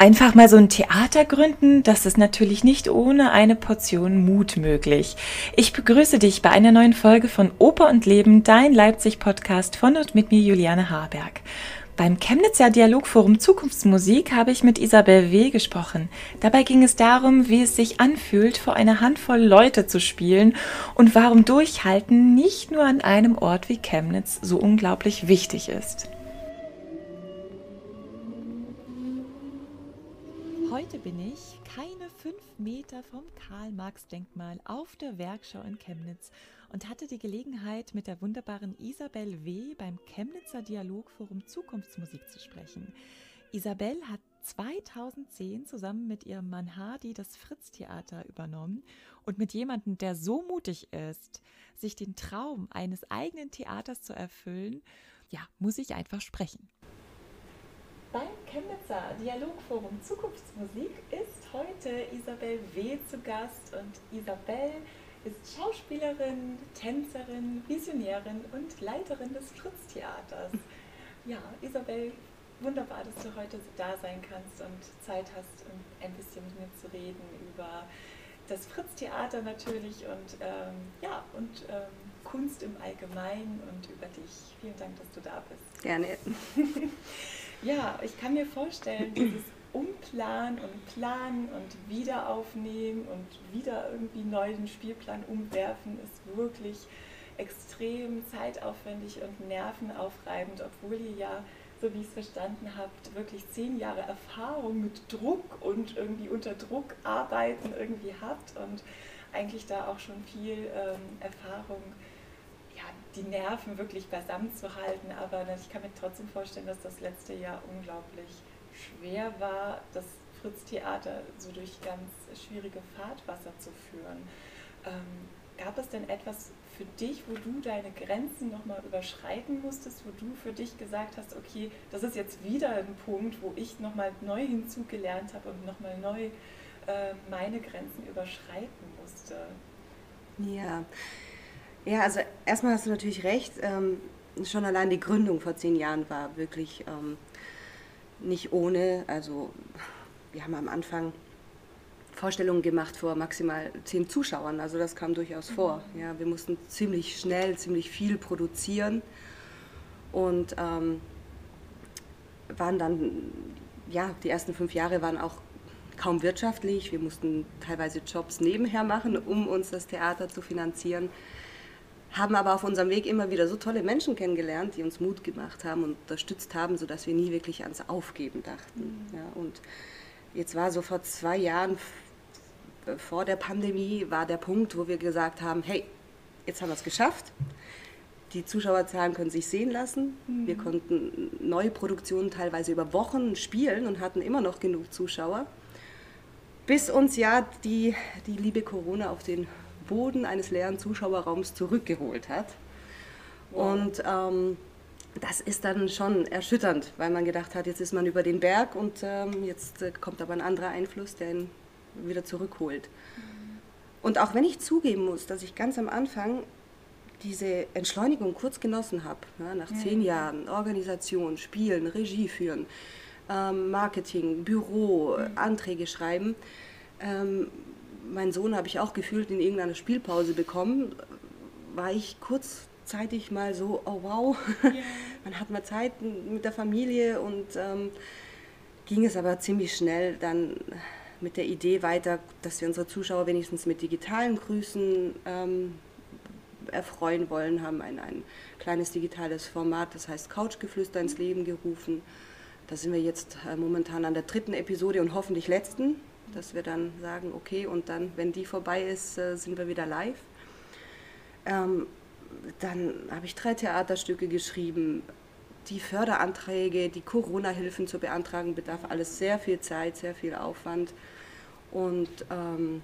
Einfach mal so ein Theater gründen, das ist natürlich nicht ohne eine Portion Mut möglich. Ich begrüße dich bei einer neuen Folge von Oper und Leben, dein Leipzig-Podcast von und mit mir Juliane Harberg. Beim Chemnitzer Dialogforum Zukunftsmusik habe ich mit Isabel W. gesprochen. Dabei ging es darum, wie es sich anfühlt, vor einer Handvoll Leute zu spielen und warum Durchhalten nicht nur an einem Ort wie Chemnitz so unglaublich wichtig ist. Heute bin ich keine fünf Meter vom Karl-Marx-Denkmal auf der Werkschau in Chemnitz und hatte die Gelegenheit, mit der wunderbaren Isabel W. beim Chemnitzer Dialogforum Zukunftsmusik zu sprechen. Isabel hat 2010 zusammen mit ihrem Mann Hardy das Fritz-Theater übernommen und mit jemandem, der so mutig ist, sich den Traum eines eigenen Theaters zu erfüllen, ja, muss ich einfach sprechen. Beim Chemnitzer Dialogforum Zukunftsmusik ist heute Isabel W. zu Gast und Isabel ist Schauspielerin, Tänzerin, Visionärin und Leiterin des Fritz-Theaters. Ja, Isabel, wunderbar, dass du heute da sein kannst und Zeit hast, um ein bisschen mit mir zu reden über das Fritz-Theater natürlich und ähm, ja und ähm, Kunst im Allgemeinen und über dich. Vielen Dank, dass du da bist. Gerne. Ja, ich kann mir vorstellen, dieses Umplanen und Planen und wieder aufnehmen und wieder irgendwie neu den Spielplan umwerfen ist wirklich extrem zeitaufwendig und nervenaufreibend, obwohl ihr ja, so wie ich es verstanden habt, wirklich zehn Jahre Erfahrung mit Druck und irgendwie unter Druck arbeiten irgendwie habt und eigentlich da auch schon viel ähm, Erfahrung die Nerven wirklich beisammen zu halten. Aber ich kann mir trotzdem vorstellen, dass das letzte Jahr unglaublich schwer war, das Fritz-Theater so durch ganz schwierige Fahrtwasser zu führen. Ähm, gab es denn etwas für dich, wo du deine Grenzen nochmal überschreiten musstest, wo du für dich gesagt hast, okay, das ist jetzt wieder ein Punkt, wo ich nochmal neu hinzugelernt habe und nochmal neu äh, meine Grenzen überschreiten musste? Ja, ja, also erstmal hast du natürlich recht. Ähm, schon allein die Gründung vor zehn Jahren war wirklich ähm, nicht ohne. Also wir haben am Anfang Vorstellungen gemacht vor maximal zehn Zuschauern. Also das kam durchaus vor. Mhm. Ja, wir mussten ziemlich schnell, ziemlich viel produzieren und ähm, waren dann, ja, die ersten fünf Jahre waren auch kaum wirtschaftlich. Wir mussten teilweise Jobs nebenher machen, um uns das Theater zu finanzieren haben aber auf unserem Weg immer wieder so tolle Menschen kennengelernt, die uns Mut gemacht haben und unterstützt haben, sodass wir nie wirklich ans Aufgeben dachten. Mhm. Ja, und jetzt war so vor zwei Jahren, vor der Pandemie, war der Punkt, wo wir gesagt haben, hey, jetzt haben wir es geschafft. Die Zuschauerzahlen können sich sehen lassen. Mhm. Wir konnten neue Produktionen teilweise über Wochen spielen und hatten immer noch genug Zuschauer. Bis uns ja die, die liebe Corona auf den Boden eines leeren Zuschauerraums zurückgeholt hat. Und ähm, das ist dann schon erschütternd, weil man gedacht hat, jetzt ist man über den Berg und ähm, jetzt äh, kommt aber ein anderer Einfluss, der ihn wieder zurückholt. Mhm. Und auch wenn ich zugeben muss, dass ich ganz am Anfang diese Entschleunigung kurz genossen habe, ja, nach mhm. zehn Jahren Organisation, Spielen, Regie führen, ähm, Marketing, Büro, mhm. Anträge schreiben, ähm, meinen Sohn habe ich auch gefühlt in irgendeiner Spielpause bekommen, war ich kurzzeitig mal so, oh wow, yeah. man hat mal Zeit mit der Familie und ähm, ging es aber ziemlich schnell dann mit der Idee weiter, dass wir unsere Zuschauer wenigstens mit digitalen Grüßen ähm, erfreuen wollen, haben ein, ein kleines digitales Format, das heißt Couchgeflüster ins Leben gerufen. Da sind wir jetzt äh, momentan an der dritten Episode und hoffentlich letzten dass wir dann sagen, okay, und dann, wenn die vorbei ist, äh, sind wir wieder live. Ähm, dann habe ich drei Theaterstücke geschrieben. Die Förderanträge, die Corona-Hilfen zu beantragen, bedarf alles sehr viel Zeit, sehr viel Aufwand. Und ähm,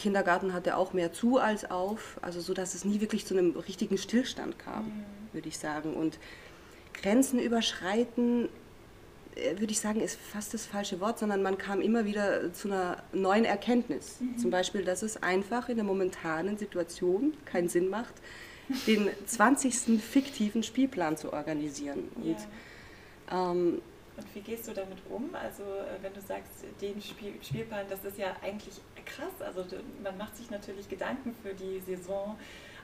Kindergarten hatte auch mehr zu als auf, also so, dass es nie wirklich zu einem richtigen Stillstand kam, mhm. würde ich sagen. Und Grenzen überschreiten würde ich sagen, ist fast das falsche Wort, sondern man kam immer wieder zu einer neuen Erkenntnis. Mhm. Zum Beispiel, dass es einfach in der momentanen Situation keinen Sinn macht, den 20. fiktiven Spielplan zu organisieren. Und, ja. ähm, Und wie gehst du damit um? Also äh, wenn du sagst, den Spiel, Spielplan, das ist ja eigentlich krass. Also man macht sich natürlich Gedanken für die Saison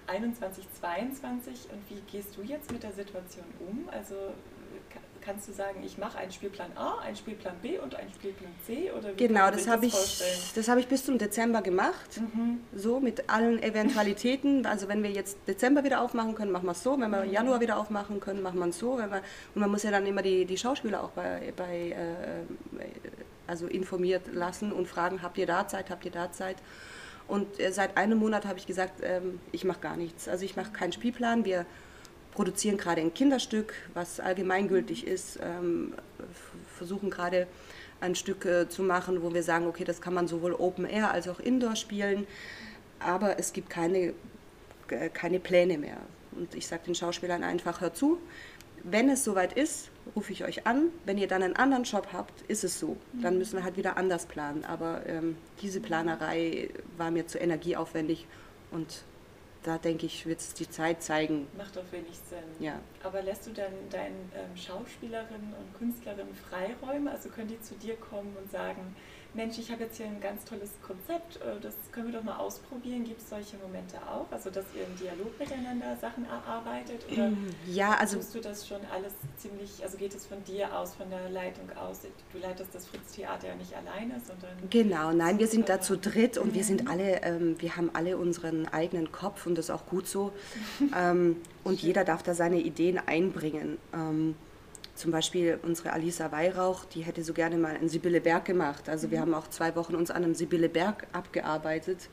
21, 22 und wie gehst du jetzt mit der Situation um? Also kannst du sagen, ich mache einen Spielplan A, einen Spielplan B und einen Spielplan C? Oder genau, das habe ich, das hab ich bis zum Dezember gemacht. Mhm. So mit allen Eventualitäten. Also wenn wir jetzt Dezember wieder aufmachen können, machen wir es so. Wenn wir mhm. Januar wieder aufmachen können, machen wir es so. Wenn wir, und man muss ja dann immer die, die Schauspieler auch bei, bei äh, also informiert lassen und fragen, habt ihr da Zeit, habt ihr da Zeit? Und äh, seit einem Monat habe ich gesagt, ähm, ich mache gar nichts. Also ich mache keinen Spielplan. Wir produzieren gerade ein Kinderstück, was allgemeingültig ist, ähm, versuchen gerade ein Stück äh, zu machen, wo wir sagen, okay, das kann man sowohl Open Air als auch Indoor spielen, aber es gibt keine, äh, keine Pläne mehr. Und ich sage den Schauspielern einfach, hör zu, wenn es soweit ist, rufe ich euch an. Wenn ihr dann einen anderen Job habt, ist es so. Dann mhm. müssen wir halt wieder anders planen. Aber ähm, diese Planerei war mir zu energieaufwendig und da denke ich, wird es die Zeit zeigen. Macht doch wenig Sinn. Ja. Aber lässt du dann deinen ähm, Schauspielerinnen und Künstlerinnen Freiräume? Also können die zu dir kommen und sagen, Mensch, ich habe jetzt hier ein ganz tolles Konzept, äh, das können wir doch mal ausprobieren. Gibt es solche Momente auch? Also, dass ihr im Dialog miteinander Sachen erarbeitet? Oder ja, also. Tust du das schon alles ziemlich, also geht es von dir aus, von der Leitung aus? Du leitest das Fritz-Theater ja nicht alleine, sondern. Genau, nein, wir sind da zu dritt und wir sind mhm. alle, ähm, wir haben alle unseren eigenen Kopf und das ist auch gut so. ähm, und jeder darf da seine Ideen einbringen. Ähm, zum Beispiel unsere Alisa Weihrauch, die hätte so gerne mal einen Sibylle Berg gemacht. Also wir mhm. haben auch zwei Wochen uns an einem Sibylle Berg abgearbeitet,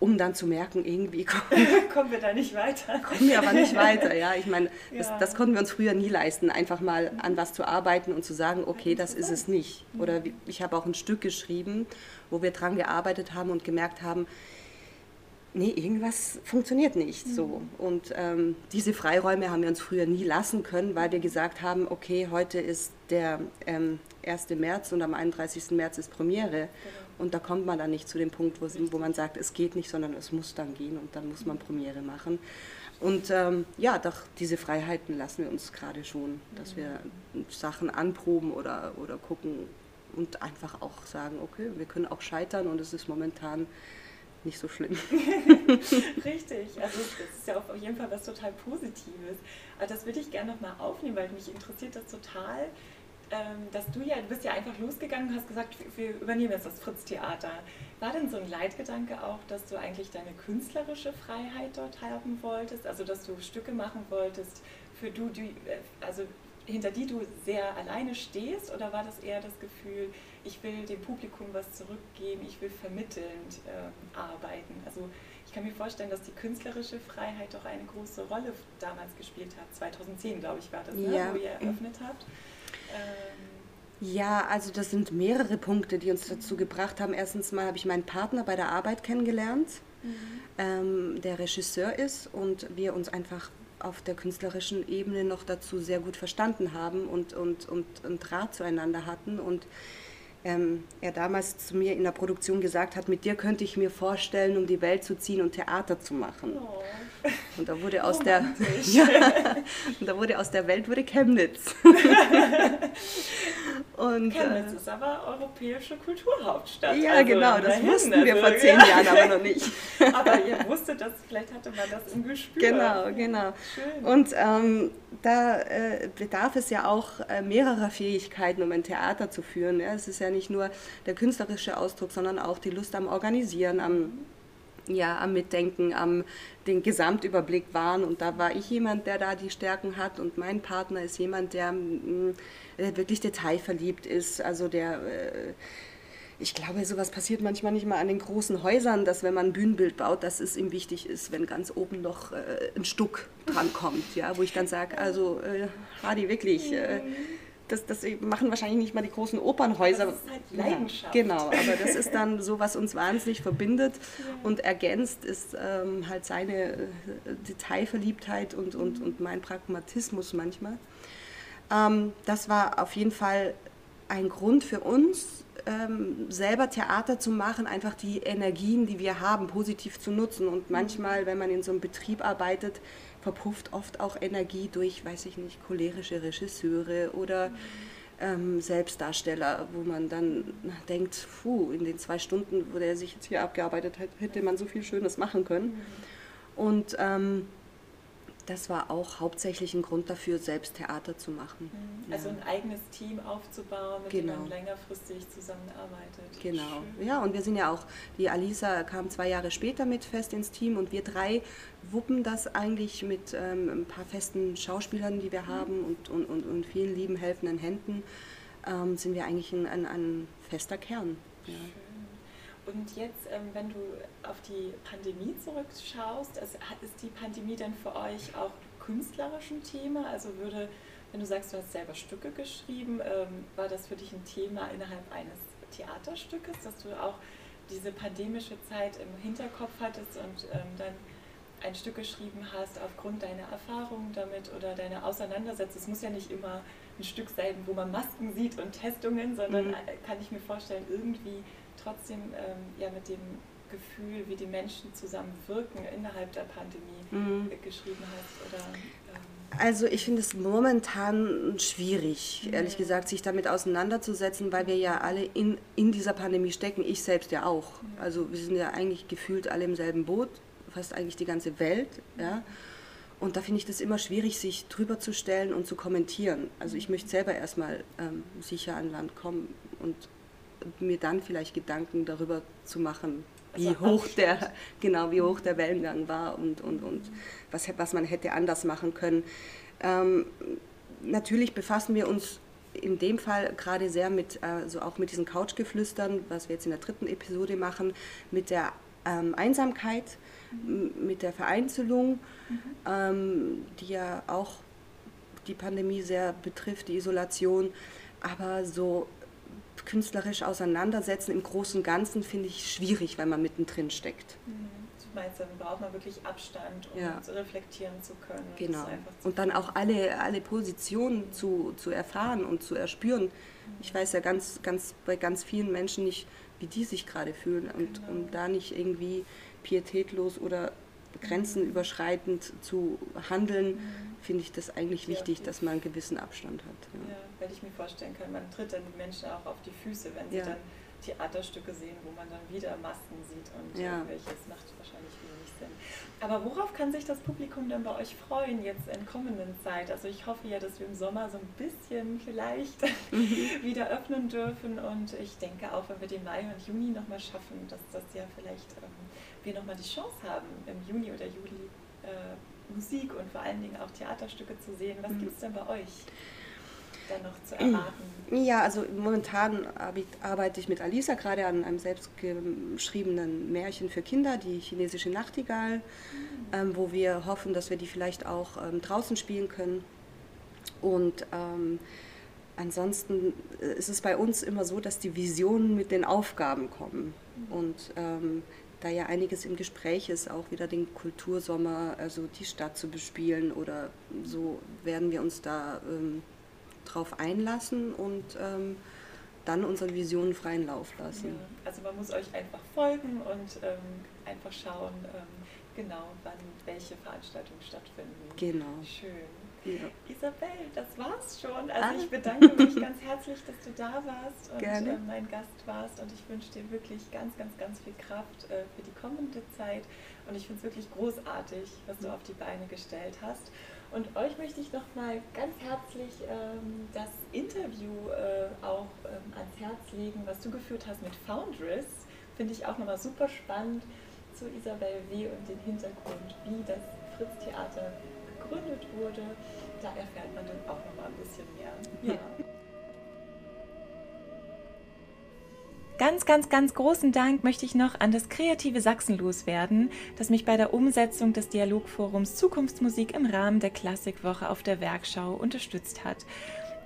um dann zu merken, irgendwie kommen, kommen wir da nicht weiter. Kommen wir aber nicht weiter, ja. Ich meine, das, ja. das, konnten wir uns früher nie leisten, einfach mal an was zu arbeiten und zu sagen, okay, das ist es nicht. Oder ich habe auch ein Stück geschrieben, wo wir dran gearbeitet haben und gemerkt haben, nee, irgendwas funktioniert nicht mhm. so. Und ähm, diese Freiräume haben wir uns früher nie lassen können, weil wir gesagt haben, okay, heute ist der ähm, 1. März und am 31. März ist Premiere. Genau. Und da kommt man dann nicht zu dem Punkt, wo, wo, man sagt, es geht nicht, sondern es muss dann gehen und dann muss man mhm. Premiere machen. Und ähm, ja, doch diese Freiheiten lassen wir uns gerade schon, dass wir mhm. Sachen anproben oder, oder gucken und einfach auch sagen, okay, wir können auch scheitern und es ist momentan nicht so schlimm. Richtig, also das ist ja auf jeden Fall was total Positives. Aber das würde ich gerne nochmal aufnehmen, weil mich interessiert das total, ähm, dass du ja, du bist ja einfach losgegangen und hast gesagt, wir übernehmen jetzt das Fritz-Theater. War denn so ein Leitgedanke auch, dass du eigentlich deine künstlerische Freiheit dort haben wolltest? Also dass du Stücke machen wolltest, für du, du also hinter die du sehr alleine stehst? Oder war das eher das Gefühl, ich will dem Publikum was zurückgeben, ich will vermittelnd äh, arbeiten. Also ich kann mir vorstellen, dass die künstlerische Freiheit doch eine große Rolle damals gespielt hat. 2010, glaube ich, war das, ne, ja. wo ihr eröffnet habt. Ähm, ja, also das sind mehrere Punkte, die uns dazu gebracht haben. Erstens mal habe ich meinen Partner bei der Arbeit kennengelernt, mhm. ähm, der Regisseur ist und wir uns einfach auf der künstlerischen Ebene noch dazu sehr gut verstanden haben und, und, und, und Draht zueinander hatten. Und ähm, er damals zu mir in der Produktion gesagt hat, mit dir könnte ich mir vorstellen, um die Welt zu ziehen und Theater zu machen. Oh. Und da wurde aus der ja, und da wurde aus der Welt wurde Chemnitz. und, Chemnitz äh, ist aber europäische Kulturhauptstadt. Ja, also genau, das wussten also, wir vor zehn Jahren aber noch nicht. aber ihr wusstet das, vielleicht hatte man das im Gespür. Genau, genau. Schön. Und ähm, da äh, bedarf es ja auch äh, mehrerer Fähigkeiten, um ein Theater zu führen. Ja? Es ist ja nicht nur der künstlerische Ausdruck, sondern auch die Lust am Organisieren, am ja, am Mitdenken, am den Gesamtüberblick wahren. Und da war ich jemand, der da die Stärken hat und mein Partner ist jemand, der, der wirklich detailverliebt ist, also der äh, ich glaube, sowas passiert manchmal nicht mal an den großen Häusern, dass wenn man ein Bühnenbild baut, dass es ihm wichtig ist, wenn ganz oben noch äh, ein Stuck drankommt, ja, wo ich dann sage, also äh, Hardy, wirklich, äh, das, das machen wahrscheinlich nicht mal die großen Opernhäuser. Das ist halt Leidenschaft. Ja, genau, aber das ist dann so, was uns wahnsinnig verbindet ja. und ergänzt ist ähm, halt seine äh, Detailverliebtheit und, und, und mein Pragmatismus manchmal. Ähm, das war auf jeden Fall ein Grund für uns, ähm, selber Theater zu machen, einfach die Energien, die wir haben, positiv zu nutzen. Und manchmal, wenn man in so einem Betrieb arbeitet, verpufft oft auch Energie durch, weiß ich nicht, cholerische Regisseure oder ähm, Selbstdarsteller, wo man dann denkt, puh, in den zwei Stunden, wo der sich jetzt hier abgearbeitet hat, hätte man so viel Schönes machen können. Mhm. Und ähm, das war auch hauptsächlich ein Grund dafür, selbst Theater zu machen. Mhm. Also ja. ein eigenes Team aufzubauen, mit genau. dem man längerfristig zusammenarbeitet. Genau. Schön. Ja, und wir sind ja auch, die Alisa kam zwei Jahre später mit fest ins Team und wir drei wuppen das eigentlich mit ähm, ein paar festen Schauspielern, die wir mhm. haben und, und, und, und, vielen lieben, helfenden Händen, ähm, sind wir eigentlich ein, ein, ein fester Kern. Ja. Und jetzt, ähm, wenn du auf die Pandemie zurückschaust, also ist die Pandemie denn für euch auch künstlerisch ein Thema? Also würde, wenn du sagst, du hast selber Stücke geschrieben, ähm, war das für dich ein Thema innerhalb eines Theaterstückes, dass du auch diese pandemische Zeit im Hinterkopf hattest und ähm, dann ein Stück geschrieben hast aufgrund deiner Erfahrungen damit oder deiner Auseinandersetzung. Es muss ja nicht immer ein Stück sein, wo man Masken sieht und Testungen, sondern mhm. Äh, kann ich mir vorstellen, irgendwie trotzdem ähm, ja mit dem Gefühl, wie die Menschen zusammen wirken innerhalb der Pandemie mhm. geschrieben hast? Oder, ähm also ich finde es momentan schwierig, mhm. ehrlich gesagt, sich damit auseinanderzusetzen, weil wir ja alle in, in dieser Pandemie stecken, ich selbst ja auch. Mhm. Also wir sind ja eigentlich gefühlt alle im selben Boot, fast eigentlich die ganze Welt. Ja? Und da finde ich das immer schwierig, sich drüber zu stellen und zu kommentieren. Also ich möchte selber erstmal ähm, sicher an Land kommen und mir dann vielleicht Gedanken darüber zu machen, wie also hoch der genau wie hoch der Wellengang war und, und, und was, was man hätte anders machen können. Ähm, natürlich befassen wir uns in dem Fall gerade sehr mit, also auch mit diesen Couchgeflüstern, was wir jetzt in der dritten Episode machen, mit der ähm, Einsamkeit, mhm. mit der Vereinzelung, mhm. ähm, die ja auch die Pandemie sehr betrifft, die Isolation. Aber so künstlerisch auseinandersetzen im Großen und Ganzen finde ich schwierig, weil man mittendrin steckt. Mhm. Du meinst, dann braucht man wirklich Abstand, um ja. reflektieren zu können. Genau. Und dann auch alle, alle Positionen zu, zu erfahren und zu erspüren. Mhm. Ich weiß ja ganz, ganz bei ganz vielen Menschen nicht, wie die sich gerade fühlen und genau. um da nicht irgendwie pietätlos oder grenzenüberschreitend zu handeln, mhm. finde ich das eigentlich wichtig, ja, dass man einen gewissen Abstand hat. Ja. ja. weil ich mir vorstellen kann, man tritt dann die Menschen auch auf die Füße, wenn sie ja. dann Theaterstücke sehen, wo man dann wieder Masken sieht und ja. welches macht wahrscheinlich wenig Sinn. Aber worauf kann sich das Publikum dann bei euch freuen jetzt in kommenden Zeit? Also ich hoffe ja, dass wir im Sommer so ein bisschen vielleicht mhm. wieder öffnen dürfen und ich denke auch, wenn wir den Mai und Juni nochmal schaffen, dass das ja vielleicht ähm, wir nochmal die Chance haben, im Juni oder Juli äh, Musik und vor allen Dingen auch Theaterstücke zu sehen. Was mhm. gibt es denn bei euch? Dann noch zu erwarten? Ja, also momentan arbeite ich mit Alisa gerade an einem selbstgeschriebenen Märchen für Kinder, die chinesische Nachtigall, mhm. ähm, wo wir hoffen, dass wir die vielleicht auch ähm, draußen spielen können. Und ähm, ansonsten äh, ist es bei uns immer so, dass die Visionen mit den Aufgaben kommen. Mhm. Und ähm, da ja einiges im Gespräch ist, auch wieder den Kultursommer, also die Stadt zu bespielen oder so werden wir uns da ähm, drauf einlassen und ähm, dann unseren Visionen freien Lauf lassen. Ja, also man muss euch einfach folgen und ähm, einfach schauen, ähm, genau, wann welche Veranstaltungen stattfinden. Genau. Schön. Ja. Isabel, das war's schon. Also ah. ich bedanke mich ganz herzlich, dass du da warst und äh, mein Gast warst und ich wünsche dir wirklich ganz, ganz, ganz viel Kraft äh, für die kommende Zeit und ich finde es wirklich großartig, was du auf die Beine gestellt hast. Und euch möchte ich nochmal ganz herzlich ähm, das Interview äh, auch ähm, ans Herz legen, was du geführt hast mit Foundress. Finde ich auch nochmal super spannend zu Isabel W. und den Hintergrund, wie das Fritz Theater gegründet wurde. Da erfährt man dann auch nochmal ein bisschen mehr. Ja. Ganz, ganz, ganz großen Dank möchte ich noch an das kreative Sachsen loswerden, das mich bei der Umsetzung des Dialogforums Zukunftsmusik im Rahmen der Klassikwoche auf der Werkschau unterstützt hat.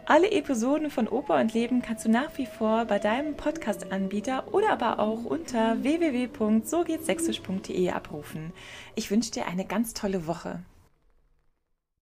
Alle Episoden von Oper und Leben kannst du nach wie vor bei deinem Podcast-Anbieter oder aber auch unter www.sogehtsächsisch.de abrufen. Ich wünsche dir eine ganz tolle Woche.